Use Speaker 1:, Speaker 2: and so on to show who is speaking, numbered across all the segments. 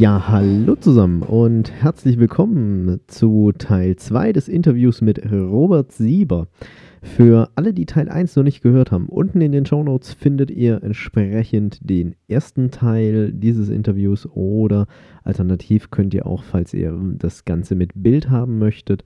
Speaker 1: Ja, hallo zusammen und herzlich willkommen zu Teil 2 des Interviews mit Robert Sieber. Für alle, die Teil 1 noch nicht gehört haben, unten in den Show Notes findet ihr entsprechend den ersten Teil dieses Interviews oder alternativ könnt ihr auch, falls ihr das Ganze mit Bild haben möchtet,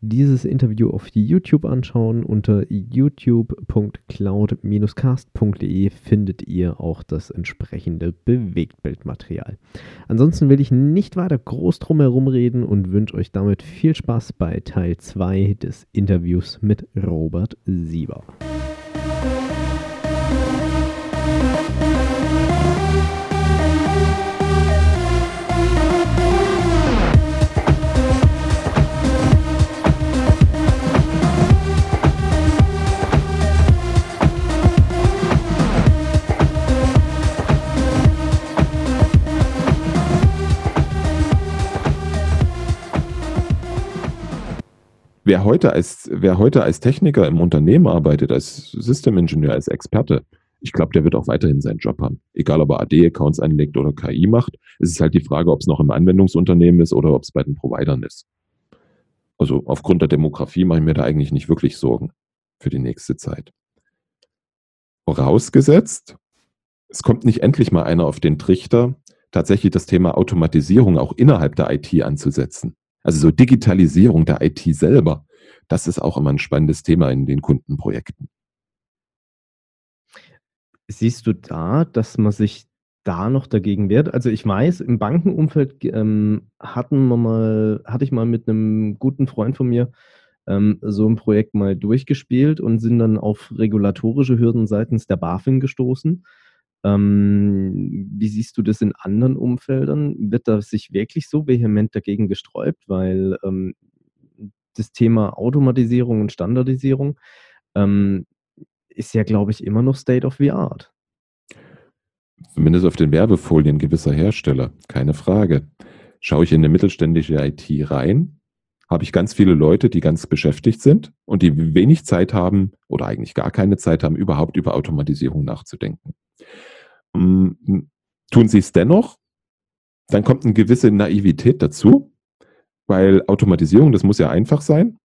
Speaker 1: dieses Interview auf YouTube anschauen. Unter youtube.cloud-cast.de findet ihr auch das entsprechende Bewegtbildmaterial. Ansonsten will ich nicht weiter groß drum herum reden und wünsche euch damit viel Spaß bei Teil 2 des Interviews mit Robert Sieber.
Speaker 2: Wer heute als, wer heute als Techniker im Unternehmen arbeitet, als Systemingenieur, als Experte, ich glaube, der wird auch weiterhin seinen Job haben. Egal, ob er AD-Accounts anlegt oder KI macht. Es ist halt die Frage, ob es noch im Anwendungsunternehmen ist oder ob es bei den Providern ist. Also aufgrund der Demografie mache ich mir da eigentlich nicht wirklich Sorgen für die nächste Zeit. Vorausgesetzt, es kommt nicht endlich mal einer auf den Trichter, tatsächlich das Thema Automatisierung auch innerhalb der IT anzusetzen. Also so Digitalisierung der IT selber, das ist auch immer ein spannendes Thema in den Kundenprojekten.
Speaker 1: Siehst du da, dass man sich da noch dagegen wehrt? Also ich weiß, im Bankenumfeld ähm, hatten wir mal, hatte ich mal mit einem guten Freund von mir ähm, so ein Projekt mal durchgespielt und sind dann auf regulatorische Hürden seitens der BaFin gestoßen. Ähm, wie siehst du das in anderen Umfeldern? Wird da sich wirklich so vehement dagegen gesträubt? Weil ähm, das Thema Automatisierung und Standardisierung ähm, ist ja, glaube ich, immer noch State of the Art.
Speaker 2: Zumindest auf den Werbefolien gewisser Hersteller, keine Frage. Schaue ich in eine mittelständische IT rein, habe ich ganz viele Leute, die ganz beschäftigt sind und die wenig Zeit haben oder eigentlich gar keine Zeit haben, überhaupt über Automatisierung nachzudenken. Ähm, tun sie es dennoch, dann kommt eine gewisse Naivität dazu, weil Automatisierung, das muss ja einfach sein.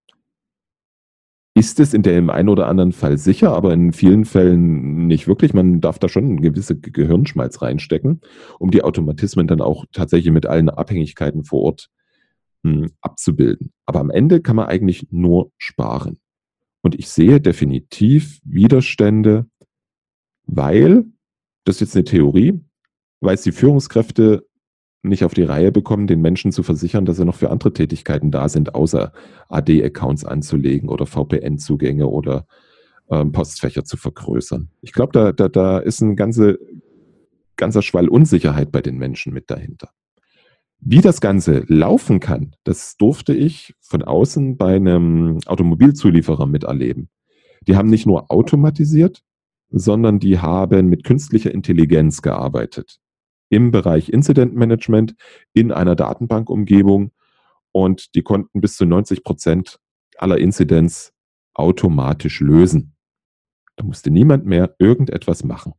Speaker 2: Ist es in dem einen oder anderen Fall sicher, aber in vielen Fällen nicht wirklich. Man darf da schon einen gewissen Gehirnschmalz reinstecken, um die Automatismen dann auch tatsächlich mit allen Abhängigkeiten vor Ort hm, abzubilden. Aber am Ende kann man eigentlich nur sparen. Und ich sehe definitiv Widerstände, weil das ist jetzt eine Theorie, weil es die Führungskräfte nicht auf die Reihe bekommen, den Menschen zu versichern, dass sie noch für andere Tätigkeiten da sind, außer AD-Accounts anzulegen oder VPN-Zugänge oder ähm, Postfächer zu vergrößern. Ich glaube, da, da, da ist ein ganze, ganzer Schwall Unsicherheit bei den Menschen mit dahinter. Wie das Ganze laufen kann, das durfte ich von außen bei einem Automobilzulieferer miterleben. Die haben nicht nur automatisiert, sondern die haben mit künstlicher Intelligenz gearbeitet im Bereich Incident Management in einer Datenbankumgebung und die konnten bis zu 90 Prozent aller Incidents automatisch lösen. Da musste niemand mehr irgendetwas machen.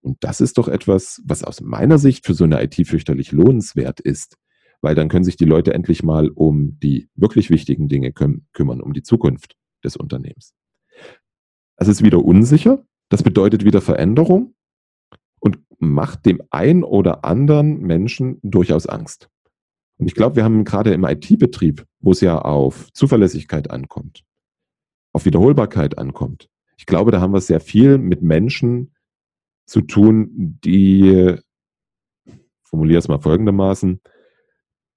Speaker 2: Und das ist doch etwas, was aus meiner Sicht für so eine IT fürchterlich lohnenswert ist, weil dann können sich die Leute endlich mal um die wirklich wichtigen Dinge kümmern, um die Zukunft des Unternehmens. Es ist wieder unsicher, das bedeutet wieder Veränderung und macht dem einen oder anderen Menschen durchaus Angst. Und ich glaube, wir haben gerade im IT-Betrieb, wo es ja auf Zuverlässigkeit ankommt, auf Wiederholbarkeit ankommt, ich glaube, da haben wir sehr viel mit Menschen zu tun, die, formuliere es mal folgendermaßen,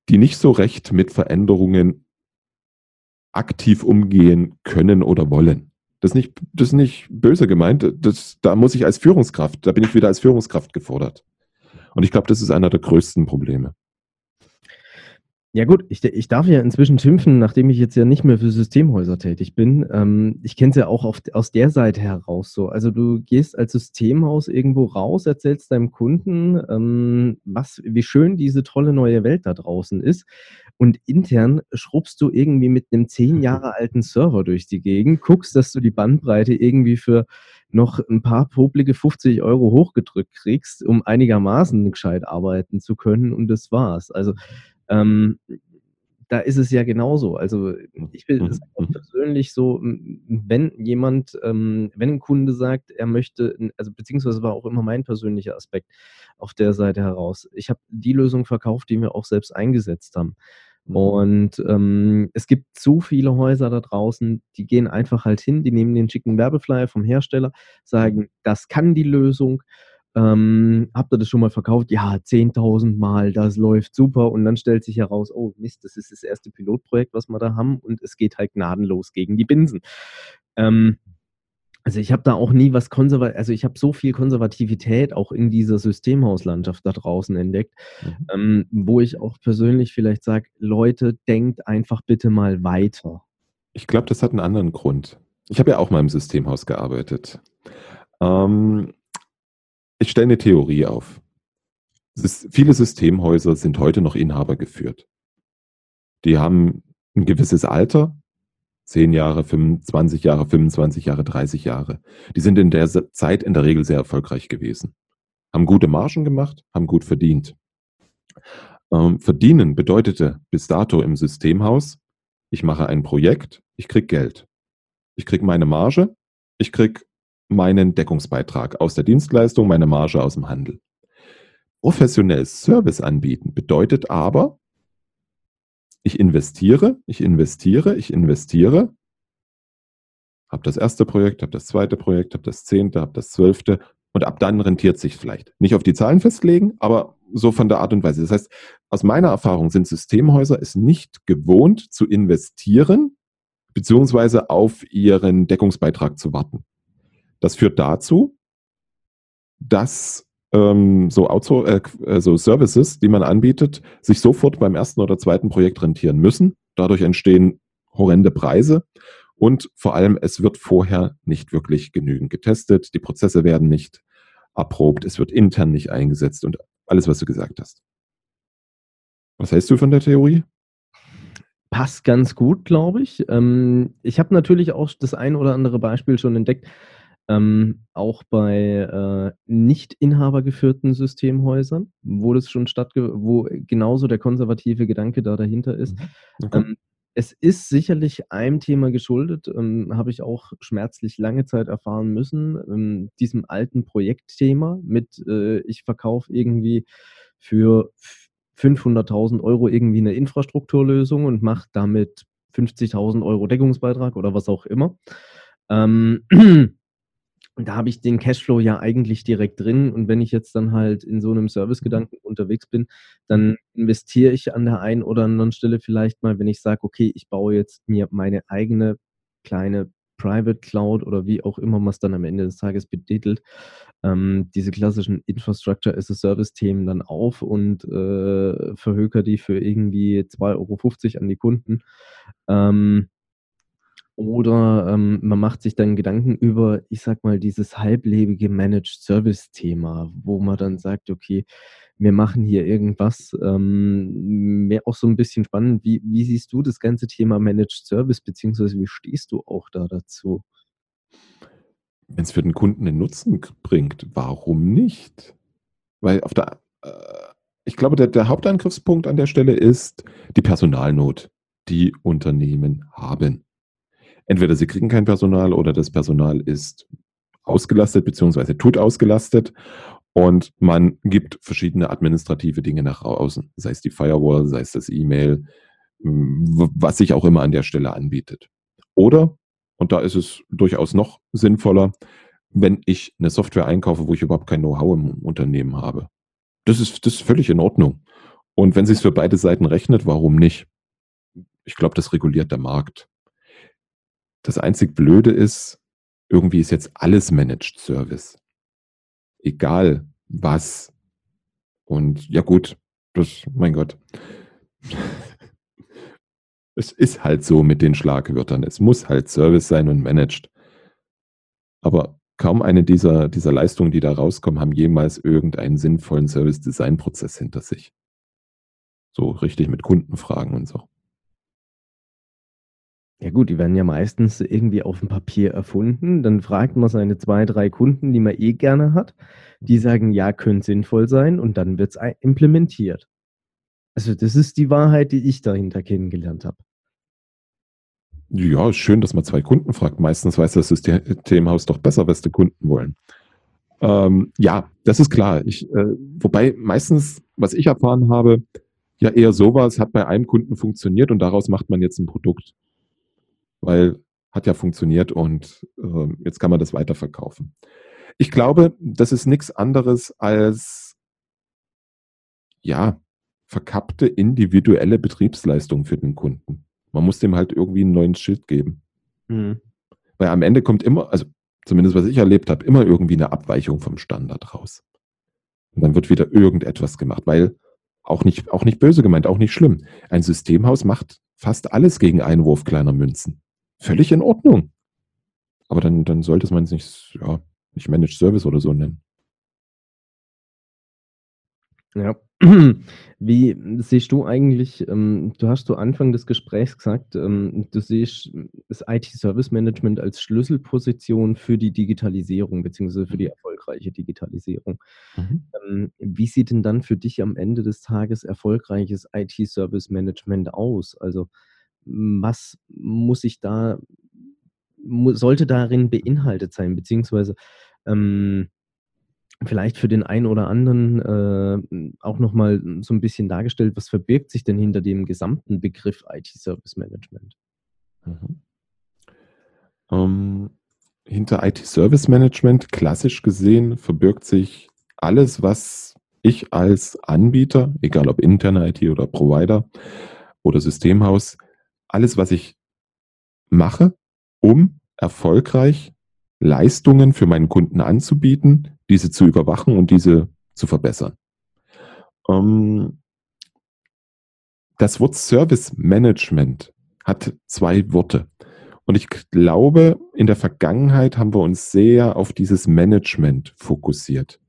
Speaker 2: die nicht so recht mit Veränderungen aktiv umgehen können oder wollen. Das ist nicht, das ist nicht böse gemeint. Das, da muss ich als Führungskraft, da bin ich wieder als Führungskraft gefordert. Und ich glaube, das ist einer der größten Probleme.
Speaker 1: Ja gut, ich, ich darf ja inzwischen schimpfen, nachdem ich jetzt ja nicht mehr für Systemhäuser tätig bin. Ähm, ich kenne es ja auch auf, aus der Seite heraus so. Also du gehst als Systemhaus irgendwo raus, erzählst deinem Kunden, ähm, was, wie schön diese tolle neue Welt da draußen ist. Und intern schrubbst du irgendwie mit einem zehn Jahre alten Server durch die Gegend, guckst, dass du die Bandbreite irgendwie für noch ein paar publige 50 Euro hochgedrückt kriegst, um einigermaßen gescheit arbeiten zu können. Und das war's. Also ähm, da ist es ja genauso. Also ich will es mhm. mhm. persönlich so, wenn jemand, ähm, wenn ein Kunde sagt, er möchte, also beziehungsweise war auch immer mein persönlicher Aspekt auf der Seite heraus. Ich habe die Lösung verkauft, die wir auch selbst eingesetzt haben. Mhm. Und ähm, es gibt zu viele Häuser da draußen, die gehen einfach halt hin, die nehmen den schicken Werbeflyer vom Hersteller, sagen, das kann die Lösung ähm, habt ihr das schon mal verkauft? Ja, 10.000 Mal, das läuft super. Und dann stellt sich heraus, oh Mist, das ist das erste Pilotprojekt, was wir da haben und es geht halt gnadenlos gegen die Binsen. Ähm, also ich habe da auch nie was konservativ, also ich habe so viel Konservativität auch in dieser Systemhauslandschaft da draußen entdeckt, mhm. ähm, wo ich auch persönlich vielleicht sage, Leute, denkt einfach bitte mal weiter.
Speaker 2: Ich glaube, das hat einen anderen Grund. Ich habe ja auch mal im Systemhaus gearbeitet. Ähm, ich stelle eine Theorie auf. viele Systemhäuser sind heute noch Inhaber geführt. Die haben ein gewisses Alter, 10 Jahre, 25 Jahre, 25 Jahre, 30 Jahre. Die sind in der Zeit in der Regel sehr erfolgreich gewesen. Haben gute Margen gemacht, haben gut verdient. Ähm, verdienen bedeutete bis dato im Systemhaus, ich mache ein Projekt, ich kriege Geld. Ich kriege meine Marge, ich kriege meinen Deckungsbeitrag aus der Dienstleistung, meine Marge aus dem Handel. Professionell Service anbieten bedeutet aber, ich investiere, ich investiere, ich investiere, habe das erste Projekt, habe das zweite Projekt, habe das zehnte, habe das zwölfte und ab dann rentiert sich vielleicht. Nicht auf die Zahlen festlegen, aber so von der Art und Weise. Das heißt, aus meiner Erfahrung sind Systemhäuser es nicht gewohnt zu investieren, beziehungsweise auf ihren Deckungsbeitrag zu warten. Das führt dazu, dass ähm, so, Outsour äh, äh, so Services, die man anbietet, sich sofort beim ersten oder zweiten Projekt rentieren müssen. Dadurch entstehen horrende Preise und vor allem, es wird vorher nicht wirklich genügend getestet, die Prozesse werden nicht erprobt, es wird intern nicht eingesetzt und alles, was du gesagt hast. Was hältst du von der Theorie?
Speaker 1: Passt ganz gut, glaube ich. Ähm, ich habe natürlich auch das ein oder andere Beispiel schon entdeckt, ähm, auch bei äh, nicht inhabergeführten Systemhäusern, wo das schon stattge wo genauso der konservative Gedanke da dahinter ist. Mhm. Okay. Ähm, es ist sicherlich einem Thema geschuldet, ähm, habe ich auch schmerzlich lange Zeit erfahren müssen, ähm, diesem alten Projektthema mit, äh, ich verkaufe irgendwie für 500.000 Euro irgendwie eine Infrastrukturlösung und mache damit 50.000 Euro Deckungsbeitrag oder was auch immer. Ähm, da habe ich den Cashflow ja eigentlich direkt drin. Und wenn ich jetzt dann halt in so einem Servicegedanken unterwegs bin, dann investiere ich an der einen oder anderen Stelle vielleicht mal, wenn ich sage, okay, ich baue jetzt mir meine eigene kleine Private Cloud oder wie auch immer man es dann am Ende des Tages betitelt, ähm, diese klassischen Infrastructure as a Service-Themen dann auf und äh, verhöker die für irgendwie 2,50 Euro an die Kunden. Ähm, oder ähm, man macht sich dann Gedanken über, ich sag mal, dieses halblebige Managed Service-Thema, wo man dann sagt, okay, wir machen hier irgendwas. Ähm, auch so ein bisschen spannend. Wie, wie siehst du das ganze Thema Managed Service, beziehungsweise wie stehst du auch da dazu?
Speaker 2: Wenn es für den Kunden einen Nutzen bringt, warum nicht? Weil auf der, äh, ich glaube, der, der Hauptangriffspunkt an der Stelle ist die Personalnot, die Unternehmen haben entweder sie kriegen kein Personal oder das Personal ist ausgelastet bzw. tut ausgelastet und man gibt verschiedene administrative Dinge nach außen, sei es die Firewall, sei es das E-Mail, was sich auch immer an der Stelle anbietet. Oder, und da ist es durchaus noch sinnvoller, wenn ich eine Software einkaufe, wo ich überhaupt kein Know-how im Unternehmen habe. Das ist, das ist völlig in Ordnung. Und wenn sich für beide Seiten rechnet, warum nicht? Ich glaube, das reguliert der Markt. Das einzig Blöde ist, irgendwie ist jetzt alles Managed Service. Egal was Und ja gut, das, mein Gott. es ist halt so mit den Schlagwörtern. Es muss halt Service sein und managed. Aber kaum eine dieser, dieser Leistungen, die da rauskommen, haben jemals irgendeinen sinnvollen Service-Design-Prozess hinter sich. So richtig mit Kundenfragen und so.
Speaker 1: Ja gut, die werden ja meistens irgendwie auf dem Papier erfunden. Dann fragt man seine zwei, drei Kunden, die man eh gerne hat. Die sagen, ja, könnte sinnvoll sein und dann wird es implementiert. Also das ist die Wahrheit, die ich dahinter kennengelernt habe.
Speaker 2: Ja, ist schön, dass man zwei Kunden fragt. Meistens weiß das Systemhaus doch besser, was die Kunden wollen. Ähm, ja, das ist klar. Ich, äh, wobei meistens, was ich erfahren habe, ja eher sowas hat bei einem Kunden funktioniert und daraus macht man jetzt ein Produkt. Weil hat ja funktioniert und äh, jetzt kann man das weiterverkaufen. Ich glaube, das ist nichts anderes als ja, verkappte individuelle Betriebsleistung für den Kunden. Man muss dem halt irgendwie einen neuen Schild geben. Mhm. Weil am Ende kommt immer, also zumindest was ich erlebt habe, immer irgendwie eine Abweichung vom Standard raus. Und dann wird wieder irgendetwas gemacht, weil auch nicht, auch nicht böse gemeint, auch nicht schlimm. Ein Systemhaus macht fast alles gegen Einwurf kleiner Münzen. Völlig in Ordnung. Aber dann, dann sollte man es nicht, ja, nicht Managed Service oder so nennen.
Speaker 1: Ja. Wie siehst du eigentlich, ähm, du hast zu Anfang des Gesprächs gesagt, ähm, du siehst das IT-Service-Management als Schlüsselposition für die Digitalisierung beziehungsweise für die mhm. erfolgreiche Digitalisierung. Mhm. Ähm, wie sieht denn dann für dich am Ende des Tages erfolgreiches IT-Service-Management aus? Also was muss ich da, sollte darin beinhaltet sein, beziehungsweise ähm, vielleicht für den einen oder anderen äh, auch nochmal so ein bisschen dargestellt, was verbirgt sich denn hinter dem gesamten Begriff IT-Service Management? Mhm.
Speaker 2: Ähm, hinter IT-Service Management, klassisch gesehen, verbirgt sich alles, was ich als Anbieter, egal ob interne IT oder Provider oder Systemhaus, alles, was ich mache, um erfolgreich Leistungen für meinen Kunden anzubieten, diese zu überwachen und diese zu verbessern. Ähm, das Wort Service Management hat zwei Worte. Und ich glaube, in der Vergangenheit haben wir uns sehr auf dieses Management fokussiert.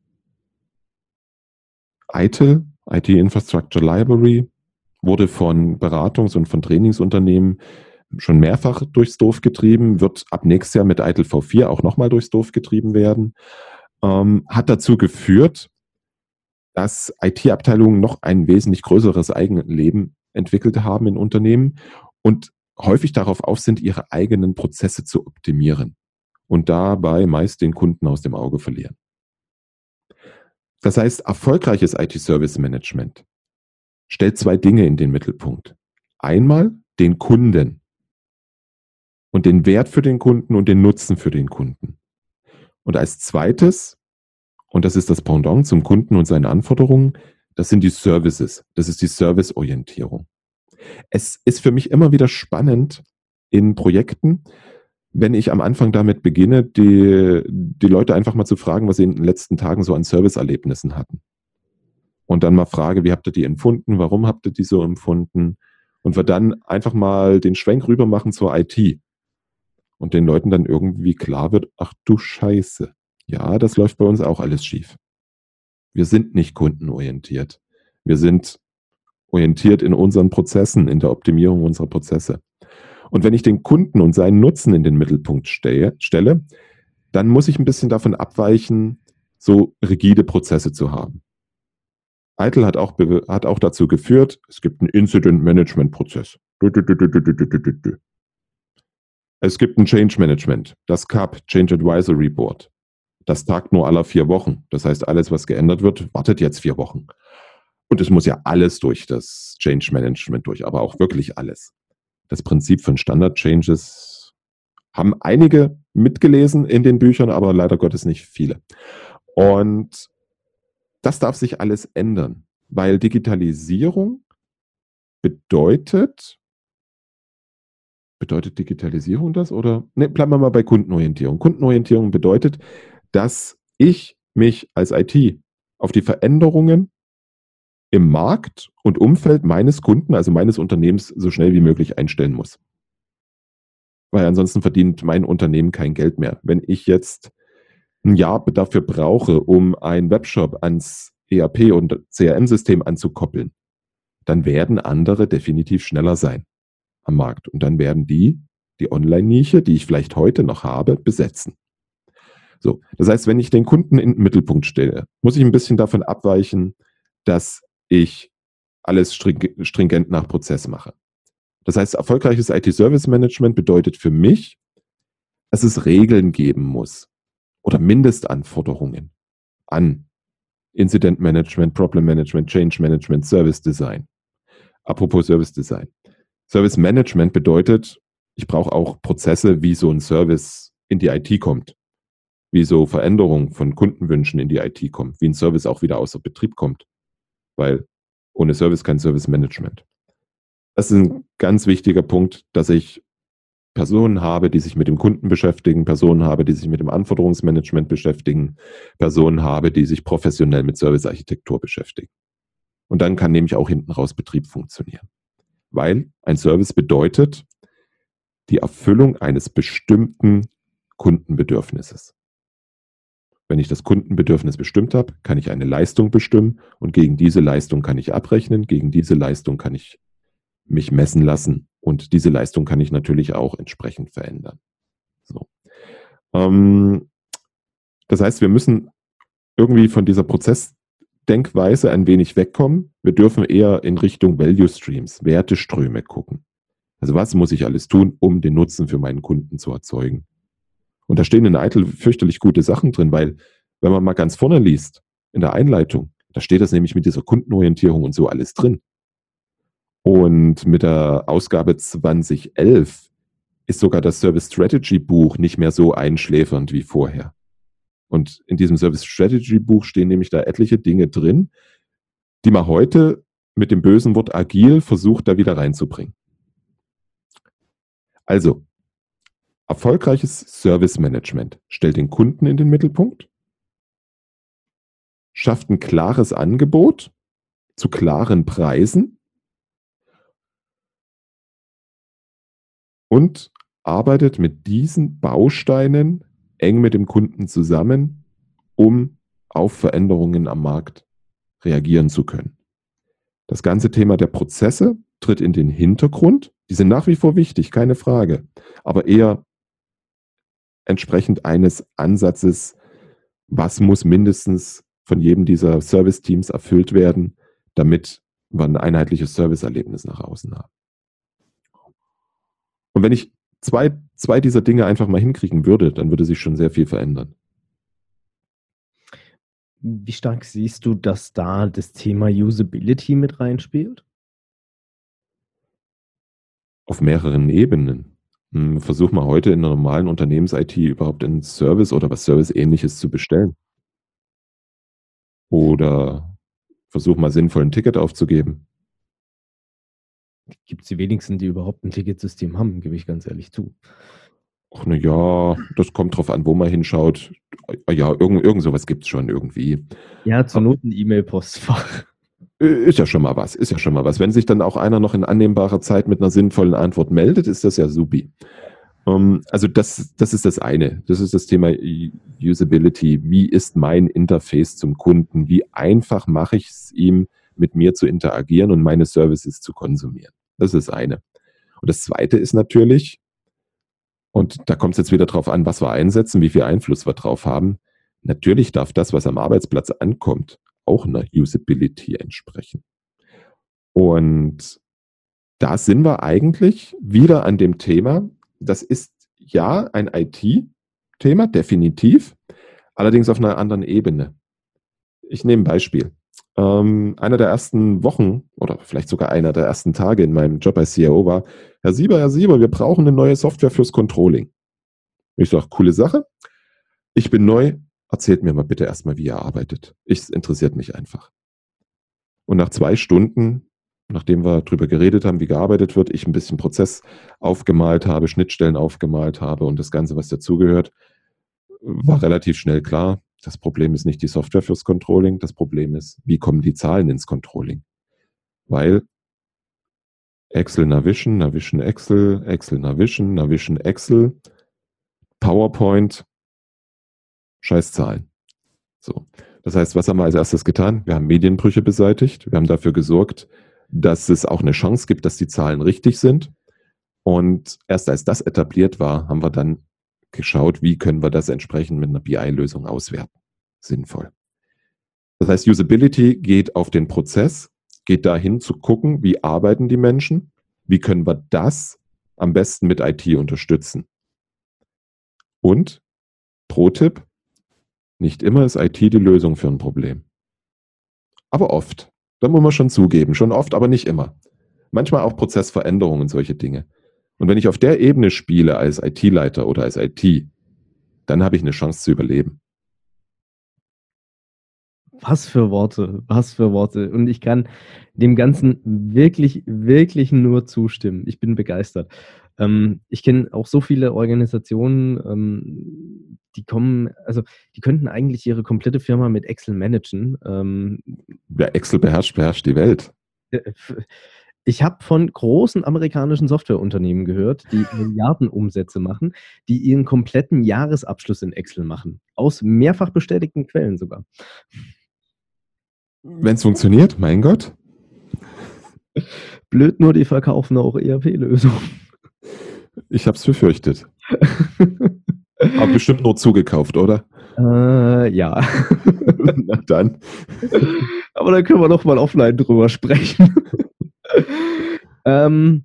Speaker 2: ITIL, IT Infrastructure Library, wurde von Beratungs- und von Trainingsunternehmen schon mehrfach durchs Dorf getrieben, wird ab nächstes Jahr mit ITIL V4 auch nochmal durchs Dorf getrieben werden, ähm, hat dazu geführt, dass IT-Abteilungen noch ein wesentlich größeres Eigenleben entwickelt haben in Unternehmen und häufig darauf auf sind, ihre eigenen Prozesse zu optimieren und dabei meist den Kunden aus dem Auge verlieren. Das heißt, erfolgreiches IT-Service-Management stellt zwei Dinge in den Mittelpunkt. Einmal den Kunden und den Wert für den Kunden und den Nutzen für den Kunden. Und als zweites, und das ist das Pendant zum Kunden und seinen Anforderungen, das sind die Services. Das ist die Serviceorientierung. Es ist für mich immer wieder spannend in Projekten, wenn ich am Anfang damit beginne, die, die Leute einfach mal zu fragen, was sie in den letzten Tagen so an Serviceerlebnissen hatten. Und dann mal frage, wie habt ihr die empfunden? Warum habt ihr die so empfunden? Und wir dann einfach mal den Schwenk rüber machen zur IT und den Leuten dann irgendwie klar wird, ach du Scheiße, ja, das läuft bei uns auch alles schief. Wir sind nicht kundenorientiert. Wir sind orientiert in unseren Prozessen, in der Optimierung unserer Prozesse. Und wenn ich den Kunden und seinen Nutzen in den Mittelpunkt stelle, stelle dann muss ich ein bisschen davon abweichen, so rigide Prozesse zu haben. Eitel hat auch, hat auch dazu geführt, es gibt einen Incident Management Prozess. Es gibt ein Change Management, das CAP, Change Advisory Board. Das tagt nur alle vier Wochen. Das heißt, alles, was geändert wird, wartet jetzt vier Wochen. Und es muss ja alles durch das Change Management durch, aber auch wirklich alles. Das Prinzip von Standard Changes haben einige mitgelesen in den Büchern, aber leider Gottes nicht viele. Und das darf sich alles ändern, weil Digitalisierung bedeutet, Bedeutet Digitalisierung das oder? Ne, bleiben wir mal bei Kundenorientierung. Kundenorientierung bedeutet, dass ich mich als IT auf die Veränderungen im Markt und Umfeld meines Kunden, also meines Unternehmens, so schnell wie möglich einstellen muss. Weil ansonsten verdient mein Unternehmen kein Geld mehr. Wenn ich jetzt ein Jahr dafür brauche, um einen Webshop ans ERP und CRM-System anzukoppeln, dann werden andere definitiv schneller sein am Markt. Und dann werden die, die Online-Nische, die ich vielleicht heute noch habe, besetzen. So, das heißt, wenn ich den Kunden in den Mittelpunkt stelle, muss ich ein bisschen davon abweichen, dass ich alles stringent nach Prozess mache. Das heißt, erfolgreiches IT-Service-Management bedeutet für mich, dass es Regeln geben muss oder Mindestanforderungen an Incident Management, Problem Management, Change Management, Service Design. Apropos Service Design. Service Management bedeutet, ich brauche auch Prozesse, wie so ein Service in die IT kommt, wie so Veränderungen von Kundenwünschen in die IT kommt, wie ein Service auch wieder außer Betrieb kommt, weil ohne Service kein Service Management. Das ist ein ganz wichtiger Punkt, dass ich Personen habe, die sich mit dem Kunden beschäftigen, Personen habe, die sich mit dem Anforderungsmanagement beschäftigen, Personen habe, die sich professionell mit Servicearchitektur beschäftigen. Und dann kann nämlich auch hinten raus Betrieb funktionieren. Weil ein Service bedeutet die Erfüllung eines bestimmten Kundenbedürfnisses. Wenn ich das Kundenbedürfnis bestimmt habe, kann ich eine Leistung bestimmen und gegen diese Leistung kann ich abrechnen, gegen diese Leistung kann ich mich messen lassen und diese Leistung kann ich natürlich auch entsprechend verändern. So. Ähm, das heißt, wir müssen irgendwie von dieser Prozessdenkweise ein wenig wegkommen. Wir dürfen eher in Richtung Value Streams, Werteströme gucken. Also was muss ich alles tun, um den Nutzen für meinen Kunden zu erzeugen? Und da stehen in Eitel fürchterlich gute Sachen drin, weil wenn man mal ganz vorne liest, in der Einleitung, da steht das nämlich mit dieser Kundenorientierung und so alles drin. Und mit der Ausgabe 2011 ist sogar das Service Strategy Buch nicht mehr so einschläfernd wie vorher. Und in diesem Service Strategy Buch stehen nämlich da etliche Dinge drin, die man heute mit dem bösen Wort agil versucht, da wieder reinzubringen. Also, erfolgreiches Service Management stellt den Kunden in den Mittelpunkt, schafft ein klares Angebot zu klaren Preisen und arbeitet mit diesen Bausteinen eng mit dem Kunden zusammen, um auf Veränderungen am Markt reagieren zu können. Das ganze Thema der Prozesse tritt in den Hintergrund. Die sind nach wie vor wichtig, keine Frage, aber eher entsprechend eines Ansatzes, was muss mindestens von jedem dieser Service-Teams erfüllt werden, damit wir ein einheitliches Serviceerlebnis nach außen haben. Und wenn ich zwei, zwei dieser Dinge einfach mal hinkriegen würde, dann würde sich schon sehr viel verändern.
Speaker 1: Wie stark siehst du, dass da das Thema Usability mit reinspielt?
Speaker 2: Auf mehreren Ebenen. Hm, versuch mal heute in einer normalen Unternehmens-IT überhaupt einen Service oder was Service-ähnliches zu bestellen. Oder versuch mal sinnvoll ein Ticket aufzugeben
Speaker 1: gibt es die wenigsten, die überhaupt ein Ticketsystem haben, gebe ich ganz ehrlich zu.
Speaker 2: Ach na ja, das kommt drauf an, wo man hinschaut. Ja, irgend, irgend sowas gibt es schon irgendwie.
Speaker 1: Ja, zur Not ein E-Mail-Postfach.
Speaker 2: Äh, ist ja schon mal was, ist ja schon mal was. Wenn sich dann auch einer noch in annehmbarer Zeit mit einer sinnvollen Antwort meldet, ist das ja supi. Um, ähm, also das, das ist das eine. Das ist das Thema Usability. Wie ist mein Interface zum Kunden? Wie einfach mache ich es ihm, mit mir zu interagieren und meine Services zu konsumieren? Das ist das eine. Und das zweite ist natürlich, und da kommt es jetzt wieder drauf an, was wir einsetzen, wie viel Einfluss wir drauf haben. Natürlich darf das, was am Arbeitsplatz ankommt, auch einer Usability entsprechen. Und da sind wir eigentlich wieder an dem Thema, das ist ja ein IT-Thema, definitiv, allerdings auf einer anderen Ebene. Ich nehme ein Beispiel ähm, einer der ersten Wochen oder vielleicht sogar einer der ersten Tage in meinem Job als CIO war, Herr Sieber, Herr Sieber, wir brauchen eine neue Software fürs Controlling. Ich sage, coole Sache. Ich bin neu, erzählt mir mal bitte erstmal, wie ihr arbeitet. Es interessiert mich einfach. Und nach zwei Stunden, nachdem wir darüber geredet haben, wie gearbeitet wird, ich ein bisschen Prozess aufgemalt habe, Schnittstellen aufgemalt habe und das Ganze, was dazugehört, war relativ schnell klar, Das Problem ist nicht die Software fürs Controlling, das Problem ist, wie kommen die Zahlen ins Controlling? Weil Excel Navision, Navision Excel, Excel Navision, Navision Excel, PowerPoint, Scheißzahlen. So. Das heißt, was haben wir als erstes getan? Wir haben Medienbrüche beseitigt. Wir haben dafür gesorgt, dass es auch eine Chance gibt, dass die Zahlen richtig sind. Und erst als das etabliert war, haben wir dann geschaut, wie können wir das entsprechend mit einer BI-Lösung auswerten. Sinnvoll. Das heißt, Usability geht auf den Prozess, geht dahin zu gucken, wie arbeiten die Menschen, wie können wir das am besten mit IT unterstützen. Und, Pro-Tipp, nicht immer ist IT die Lösung für ein Problem. Aber oft. Da muss man schon zugeben. Schon oft, aber nicht immer. Manchmal auch Prozessveränderungen und solche Dinge. Und wenn ich auf der Ebene spiele als IT-Leiter oder als IT, dann habe ich eine Chance zu überleben.
Speaker 1: Was für Worte, was für Worte. Und ich kann dem Ganzen wirklich, wirklich nur zustimmen. Ich bin begeistert. Ähm, ich kenne auch so viele Organisationen, ähm, die kommen, also die könnten eigentlich ihre komplette Firma mit Excel managen. Ähm,
Speaker 2: ja, Excel beherrscht, beherrscht die Welt.
Speaker 1: Ich habe von großen amerikanischen Softwareunternehmen gehört, die Milliardenumsätze machen, die ihren kompletten Jahresabschluss in Excel machen. Aus mehrfach bestätigten Quellen sogar.
Speaker 2: Wenn es funktioniert, mein Gott.
Speaker 1: Blöd nur, die verkaufen auch ERP-Lösungen.
Speaker 2: Ich habe es befürchtet. Aber bestimmt nur zugekauft, oder?
Speaker 1: Äh, ja.
Speaker 2: Na dann.
Speaker 1: Aber dann können wir noch mal offline drüber sprechen. Ähm,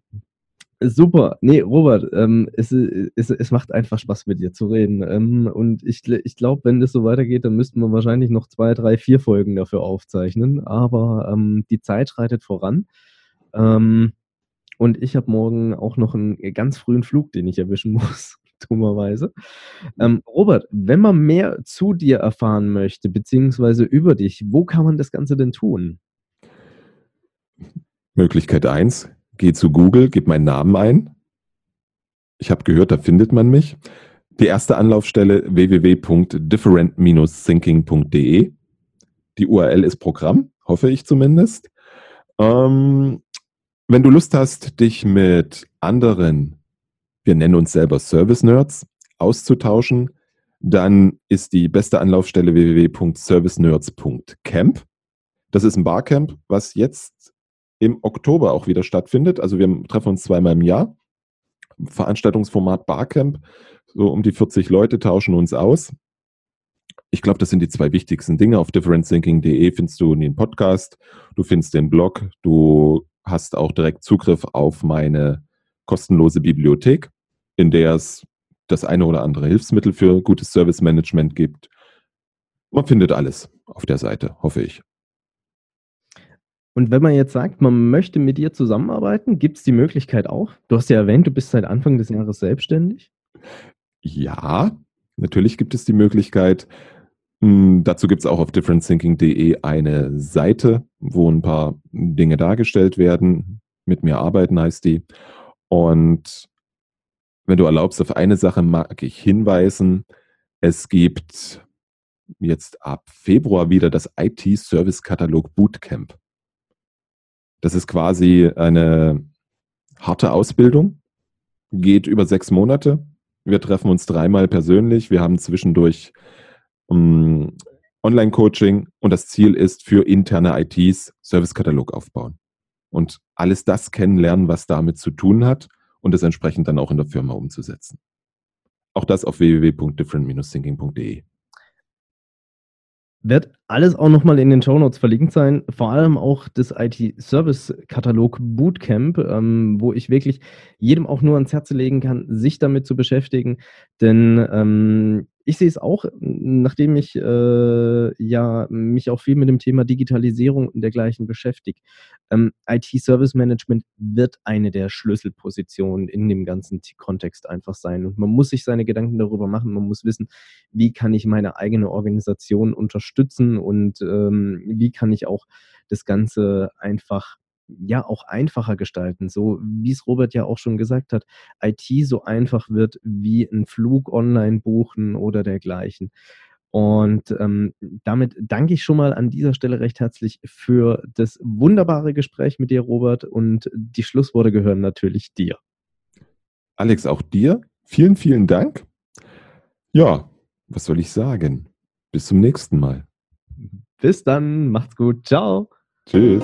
Speaker 1: super. Nee, Robert, ähm, es, es, es macht einfach Spaß mit dir zu reden. Ähm, und ich, ich glaube, wenn das so weitergeht, dann müssten wir wahrscheinlich noch zwei, drei, vier Folgen dafür aufzeichnen. Aber ähm, die Zeit schreitet voran. Ähm, und ich habe morgen auch noch einen ganz frühen Flug, den ich erwischen muss, dummerweise. Ähm, Robert, wenn man mehr zu dir erfahren möchte, beziehungsweise über dich, wo kann man das Ganze denn tun?
Speaker 2: Möglichkeit 1, geh zu Google, gib meinen Namen ein. Ich habe gehört, da findet man mich. Die erste Anlaufstelle www.different-thinking.de. Die URL ist Programm, hoffe ich zumindest. Ähm, wenn du Lust hast, dich mit anderen, wir nennen uns selber Service Nerds, auszutauschen, dann ist die beste Anlaufstelle www.servicenerds.camp. Das ist ein Barcamp, was jetzt im Oktober auch wieder stattfindet. Also wir treffen uns zweimal im Jahr. Veranstaltungsformat Barcamp. So um die 40 Leute tauschen uns aus. Ich glaube, das sind die zwei wichtigsten Dinge. Auf differentthinking.de findest du den Podcast, du findest den Blog, du hast auch direkt Zugriff auf meine kostenlose Bibliothek, in der es das eine oder andere Hilfsmittel für gutes Service Management gibt. Man findet alles auf der Seite, hoffe ich.
Speaker 1: Und wenn man jetzt sagt, man möchte mit dir zusammenarbeiten, gibt es die Möglichkeit auch? Du hast ja erwähnt, du bist seit Anfang des Jahres selbstständig.
Speaker 2: Ja, natürlich gibt es die Möglichkeit. Hm, dazu gibt es auch auf differentthinking.de eine Seite, wo ein paar Dinge dargestellt werden. Mit mir arbeiten heißt die. Und wenn du erlaubst, auf eine Sache mag ich hinweisen. Es gibt jetzt ab Februar wieder das IT-Service-Katalog Bootcamp. Das ist quasi eine harte Ausbildung, geht über sechs Monate. Wir treffen uns dreimal persönlich. Wir haben zwischendurch um, ähm, Online-Coaching und das Ziel ist für interne ITs Servicekatalog aufbauen und alles das kennenlernen, was damit zu tun hat und es entsprechend dann auch in der Firma umzusetzen. Auch das auf www.different-thinking.de
Speaker 1: wird alles auch nochmal in den Show Notes verlinkt sein, vor allem auch das IT-Service-Katalog Bootcamp, ähm, wo ich wirklich jedem auch nur ans Herz legen kann, sich damit zu beschäftigen. Denn ähm, ich sehe es auch, nachdem ich äh, ja mich auch viel mit dem Thema Digitalisierung und dergleichen beschäftige. Ähm, IT-Service Management wird eine der Schlüsselpositionen in dem ganzen Kontext einfach sein. Und man muss sich seine Gedanken darüber machen. Man muss wissen, wie kann ich meine eigene Organisation unterstützen und ähm, wie kann ich auch das Ganze einfach ja auch einfacher gestalten. So wie es Robert ja auch schon gesagt hat, IT so einfach wird wie ein Flug online buchen oder dergleichen. Und ähm, damit danke ich schon mal an dieser Stelle recht herzlich für das wunderbare Gespräch mit dir, Robert. Und die Schlussworte gehören natürlich dir.
Speaker 2: Alex, auch dir. Vielen, vielen Dank. Ja, was soll ich sagen? Bis zum nächsten Mal.
Speaker 1: Bis dann. Macht's gut. Ciao.
Speaker 2: Tschüss.